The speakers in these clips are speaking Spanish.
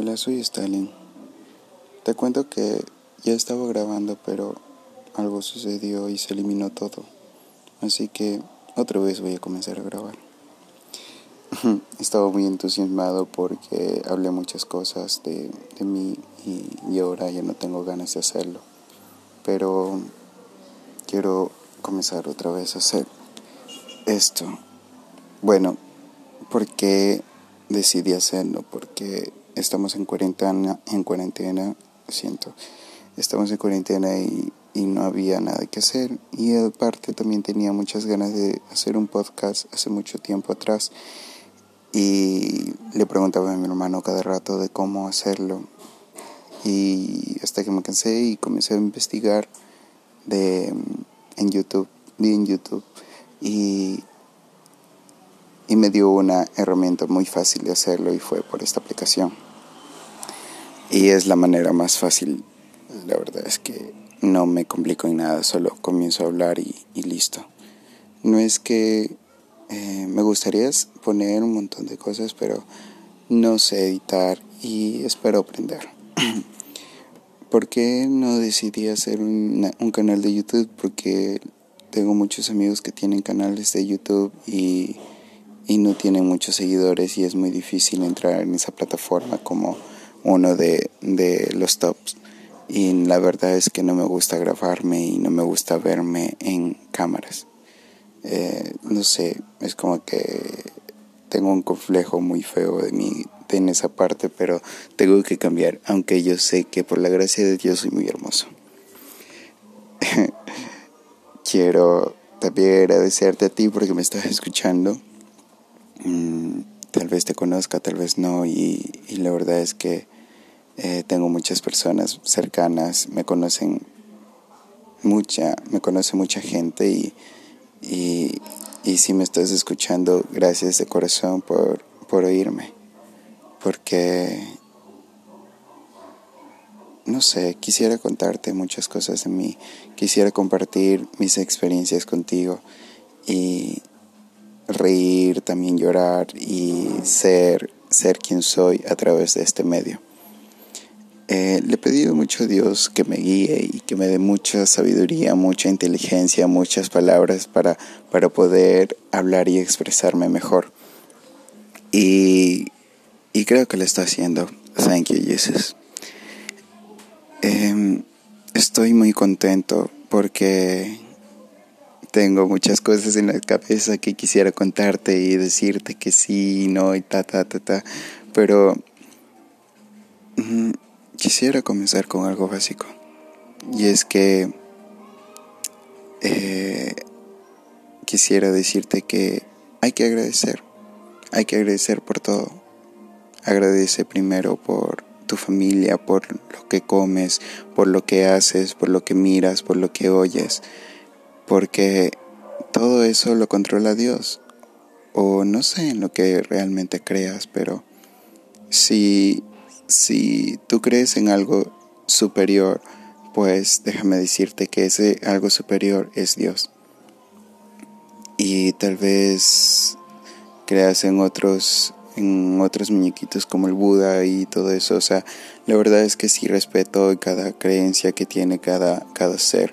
Hola, soy Stalin. Te cuento que ya estaba grabando, pero algo sucedió y se eliminó todo. Así que otra vez voy a comenzar a grabar. Estaba muy entusiasmado porque hablé muchas cosas de, mí y ahora ya no tengo ganas de hacerlo. Pero quiero comenzar otra vez a hacer esto. Bueno, ¿por qué decidí hacerlo? Porque estamos en cuarentena, en cuarentena, siento, estamos en cuarentena y, y no había nada que hacer. Y aparte también tenía muchas ganas de hacer un podcast hace mucho tiempo atrás. Y le preguntaba a mi hermano cada rato de cómo hacerlo. Y hasta que me cansé y comencé a investigar de, en YouTube, vi en YouTube. Y y me dio una herramienta muy fácil de hacerlo y fue por esta aplicación. Y es la manera más fácil, la verdad es que no me complico en nada, solo comienzo a hablar y, listo. No es que eh, me gustaría poner un montón de cosas, pero no sé editar y espero aprender. ¿Por qué no decidí hacer un canal de YouTube? Porque tengo muchos amigos que tienen canales de YouTube y y no tiene muchos seguidores y es muy difícil entrar en esa plataforma como uno de, de los tops. Y la verdad es que no me gusta grabarme y no me gusta verme en cámaras. Eh, no sé, es como que tengo un complejo muy feo de mí en esa parte, pero tengo que cambiar, aunque yo sé que por la gracia de Dios soy muy hermoso. Quiero también agradecerte a ti porque me estás escuchando Mm, tal vez te conozca, tal vez no, y, la verdad es que eh, tengo muchas personas cercanas, me conocen mucha, me conoce mucha gente y, y, y si me estás escuchando, gracias de corazón por, por oírme, porque no sé, quisiera contarte muchas cosas de mí, quisiera compartir mis experiencias contigo y, reír, también llorar y ser, ser quien soy a través de este medio. Eh, le he pedido mucho a Dios que me guíe y que me dé mucha sabiduría, mucha inteligencia, muchas palabras para, para poder hablar y expresarme mejor. Y, y creo que lo está haciendo. Thank you, Jesus. Em, estoy muy contento porque tengo muchas cosas en la cabeza que quisiera contarte y decirte que sí, no y ta, ta, ta, ta. Pero quisiera comenzar con algo básico. Y es que eh, quisiera decirte que hay que agradecer. Hay que agradecer por todo. Agradece primero por tu familia, por lo que comes, por lo que haces, por lo que miras, por lo que oyes porque todo eso lo controla Dios. O no sé en lo que realmente creas, pero si, si tú crees en algo superior, pues déjame decirte que ese algo superior es Dios. Y tal vez creas en otros en otros muñequitos como el Buda y todo eso, o sea, la verdad es que sí respeto cada creencia que tiene cada cada ser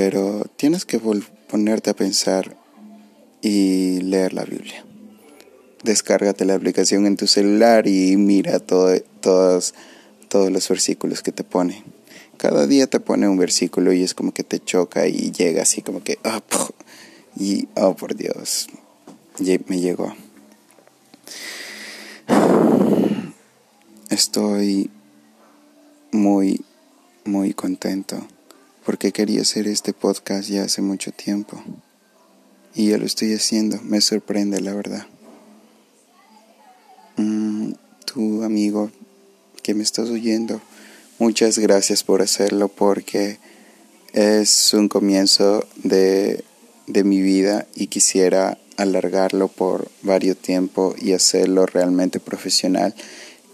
pero tienes que ponerte a pensar y leer la Biblia. Descárgate la aplicación en tu celular y mira todo, todos, todos los versículos que te pone. Cada día te pone un versículo y es como que te choca y llega así como que, oh, y oh por Dios, me llegó. Estoy muy, muy contento porque quería hacer este podcast ya hace mucho tiempo. Y ya lo estoy haciendo, me sorprende la verdad. Mm, tu amigo que me estás oyendo, muchas gracias por hacerlo porque es un comienzo de, de mi vida y quisiera alargarlo por varios tiempo y hacerlo realmente profesional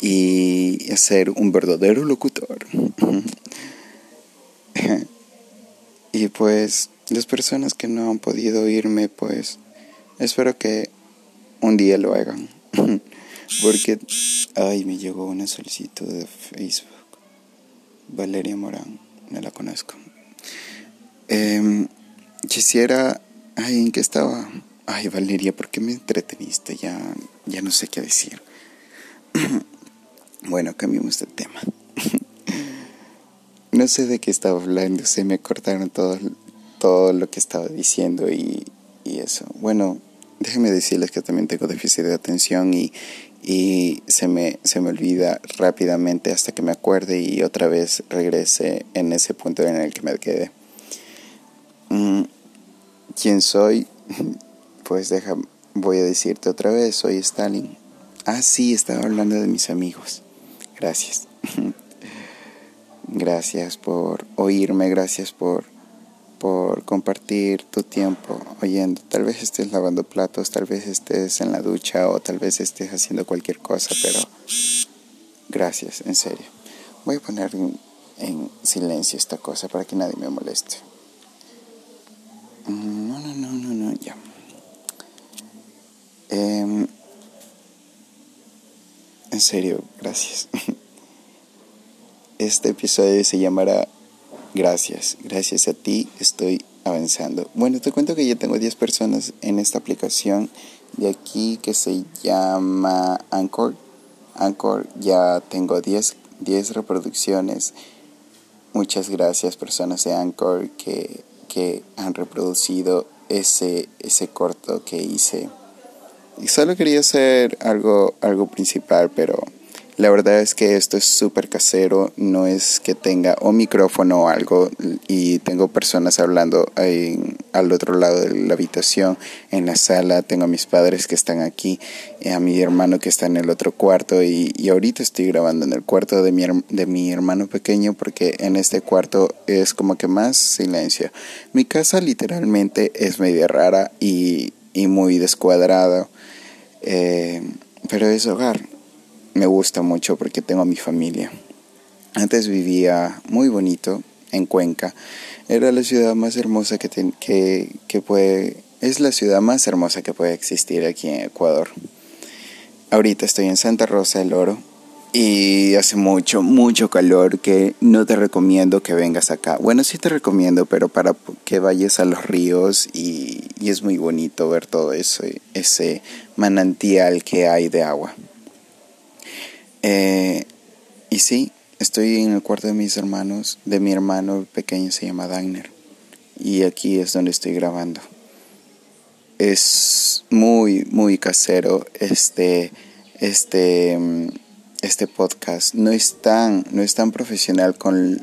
y ser un verdadero locutor. Y pues las personas que no han podido oírme, pues espero que un día lo hagan. Porque, ay, me llegó una solicitud de Facebook. Valeria Morán, no la conozco. Em, quisiera, ay, ¿en qué estaba? Ay, Valeria, ¿por qué me entreteniste? Ya, ya no sé qué decir. bueno, cambiemos de tema. No sé de qué estaba hablando, se me cortaron todo, todo lo que estaba diciendo y, y eso. Bueno, déjenme decirles que también tengo déficit de atención y, y se, me, se me olvida rápidamente hasta que me acuerde y otra vez regrese en ese punto en el que me quedé. Mm, ¿Quién soy? Pues deja, voy a decirte otra vez, soy Stalin. Ah, sí, estaba hablando de mis amigos. Gracias. gracias por oírme, gracias por por compartir tu tiempo oyendo. Tal vez estés lavando platos, tal vez estés en la ducha o tal vez estés haciendo cualquier cosa, pero gracias, en serio. Voy a poner en, silencio esta cosa para que nadie me moleste. No, no, no, no, no, ya. Em, en serio, gracias. Este episodio se llamará Gracias, gracias a ti estoy avanzando. Bueno, te cuento que ya tengo 10 personas en esta aplicación de aquí que se llama Anchor. Anchor ya tengo 10, 10 reproducciones. Muchas gracias personas de Anchor que, que han reproducido ese, ese corto que hice. Y solo quería hacer algo, algo principal, pero la verdad es que esto es súper casero, no es que tenga un micrófono o algo y tengo personas hablando al otro lado de la habitación, en la sala, tengo a mis padres que están aquí, a mi hermano que está en el otro cuarto y, ahorita estoy grabando en el cuarto de mi, de mi hermano pequeño porque en este cuarto es como que más silencio. Mi casa literalmente es media rara y, muy descuadrada, eh, pero es hogar me gusta mucho porque tengo a mi familia. Antes vivía muy bonito en Cuenca. Era la ciudad más hermosa que, que, que puede... Es la ciudad más hermosa que puede existir aquí en Ecuador. Ahorita estoy en Santa Rosa del Oro y hace mucho, mucho calor que no te recomiendo que vengas acá. Bueno, sí te recomiendo, pero para que vayas a los ríos y, y es muy bonito ver todo eso, ese manantial que hay de agua. Eh, y sí, estoy en el cuarto de mis hermanos, de mi hermano pequeño se llama Dagner. Y aquí es donde estoy grabando. Es muy, muy casero este, este, este podcast. No es tan, no es tan profesional con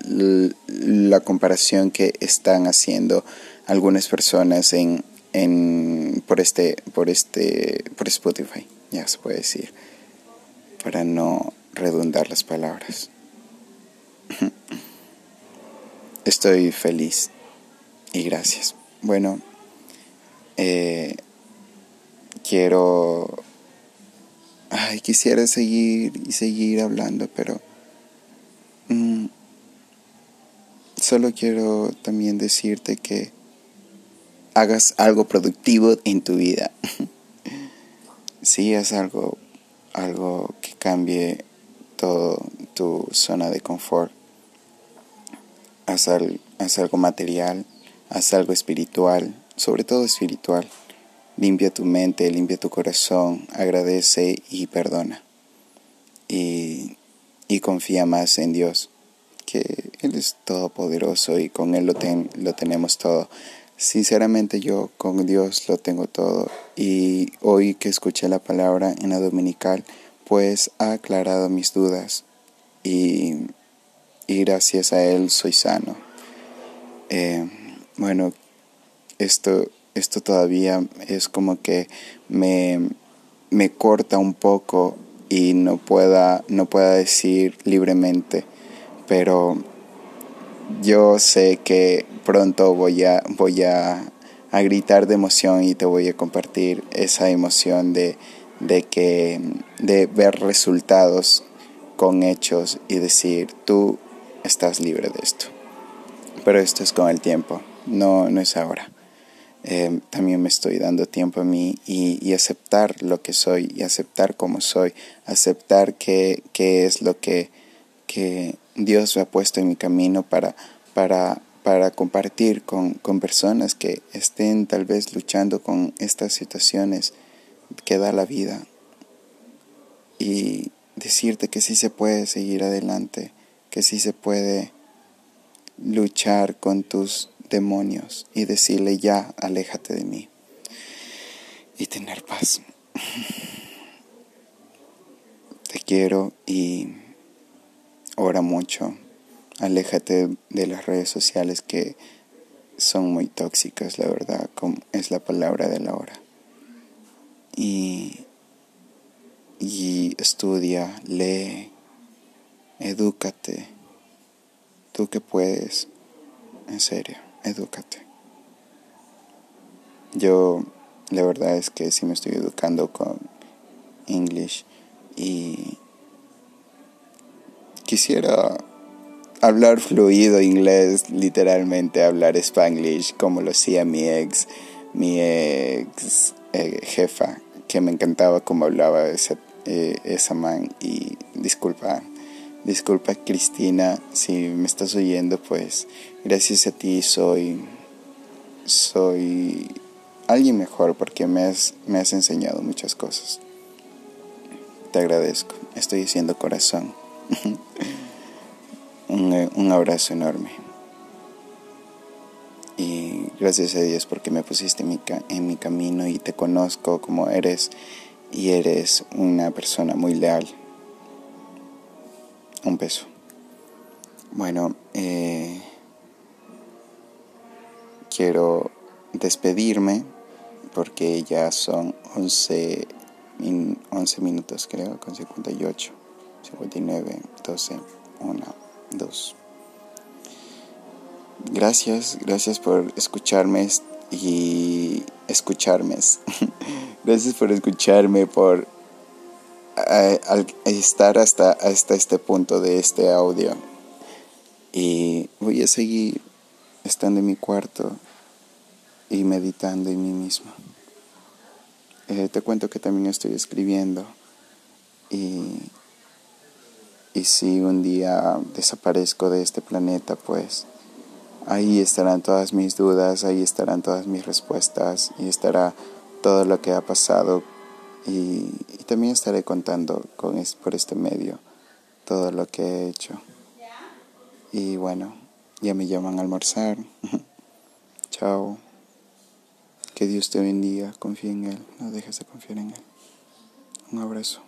la comparación que están haciendo algunas personas en, en, por, este, por, este, por Spotify, ya se puede decir para no redundar las palabras. Estoy feliz y gracias. Bueno, eh, quiero... Ay, quisiera seguir y seguir hablando, pero... Mm, solo quiero también decirte que hagas algo productivo en tu vida. sí, es algo algo que cambie todo tu zona de confort. Haz, algo material, haz algo espiritual, sobre todo espiritual. Limpia tu mente, limpia tu corazón, agradece y perdona. Y, y confía más en Dios, que Él es todopoderoso y con Él lo, lo tenemos todo. Sinceramente yo con Dios lo tengo todo. Y hoy que escuché la palabra en la dominical pues ha aclarado mis dudas. Y, gracias a Él soy sano. Eh, bueno, esto, esto todavía es como que me, me corta un poco y no pueda, no pueda decir libremente, pero yo sé que pronto voy a, voy a, gritar de emoción y te voy a compartir esa emoción de, de, que, de ver resultados con hechos y decir, tú estás libre de esto. Pero esto es con el tiempo, no, no es ahora. eh, también me estoy dando tiempo a mí y, aceptar lo que soy y aceptar cómo soy, aceptar qué, es lo que, que Dios me ha puesto en mi camino para, para, para compartir con, con personas que estén tal vez luchando con estas situaciones que da la vida y decirte que sí se puede seguir adelante, que sí se puede luchar con tus demonios y decirle ya, aléjate de mí y tener paz. Te quiero y ora mucho. Aléjate de las redes sociales que son muy tóxicas, la verdad, es la palabra de la hora. Y, y estudia, lee, edúcate. Tú que puedes, en serio edúcate. Yo la verdad es que sí me estoy educando con English y quisiera hablar fluido inglés, literalmente hablar spanglish como lo hacía mi ex, mi ex eh, jefa, que me encantaba como hablaba esa, eh, esa man y disculpa Disculpa Cristina, si me estás oyendo, pues gracias a ti soy soy alguien mejor porque me has, me has enseñado muchas cosas. Te agradezco, estoy diciendo corazón. un, un abrazo enorme. Y gracias a Dios porque me pusiste en mi, en mi camino y te conozco como eres y eres una persona muy leal un peso. Bueno, eh, quiero despedirme porque ya son 11, 11 minutos creo, con 58, 59, 12, 1, 2. Gracias, gracias por escucharme y escucharme. gracias por escucharme, por estar hasta, hasta este punto de este audio. Y voy a seguir estando en mi cuarto y meditando en mí mismo. Eh, te cuento que también estoy escribiendo y, y si un día desaparezco de este planeta, pues ahí estarán todas mis dudas, ahí estarán todas mis respuestas y estará todo lo que ha pasado y, también estaré contando con por este medio todo lo que he hecho. Y bueno, ya me llaman a almorzar. Chao. Que Dios te bendiga. Confía en Él. No dejes de confiar en Él. Un abrazo.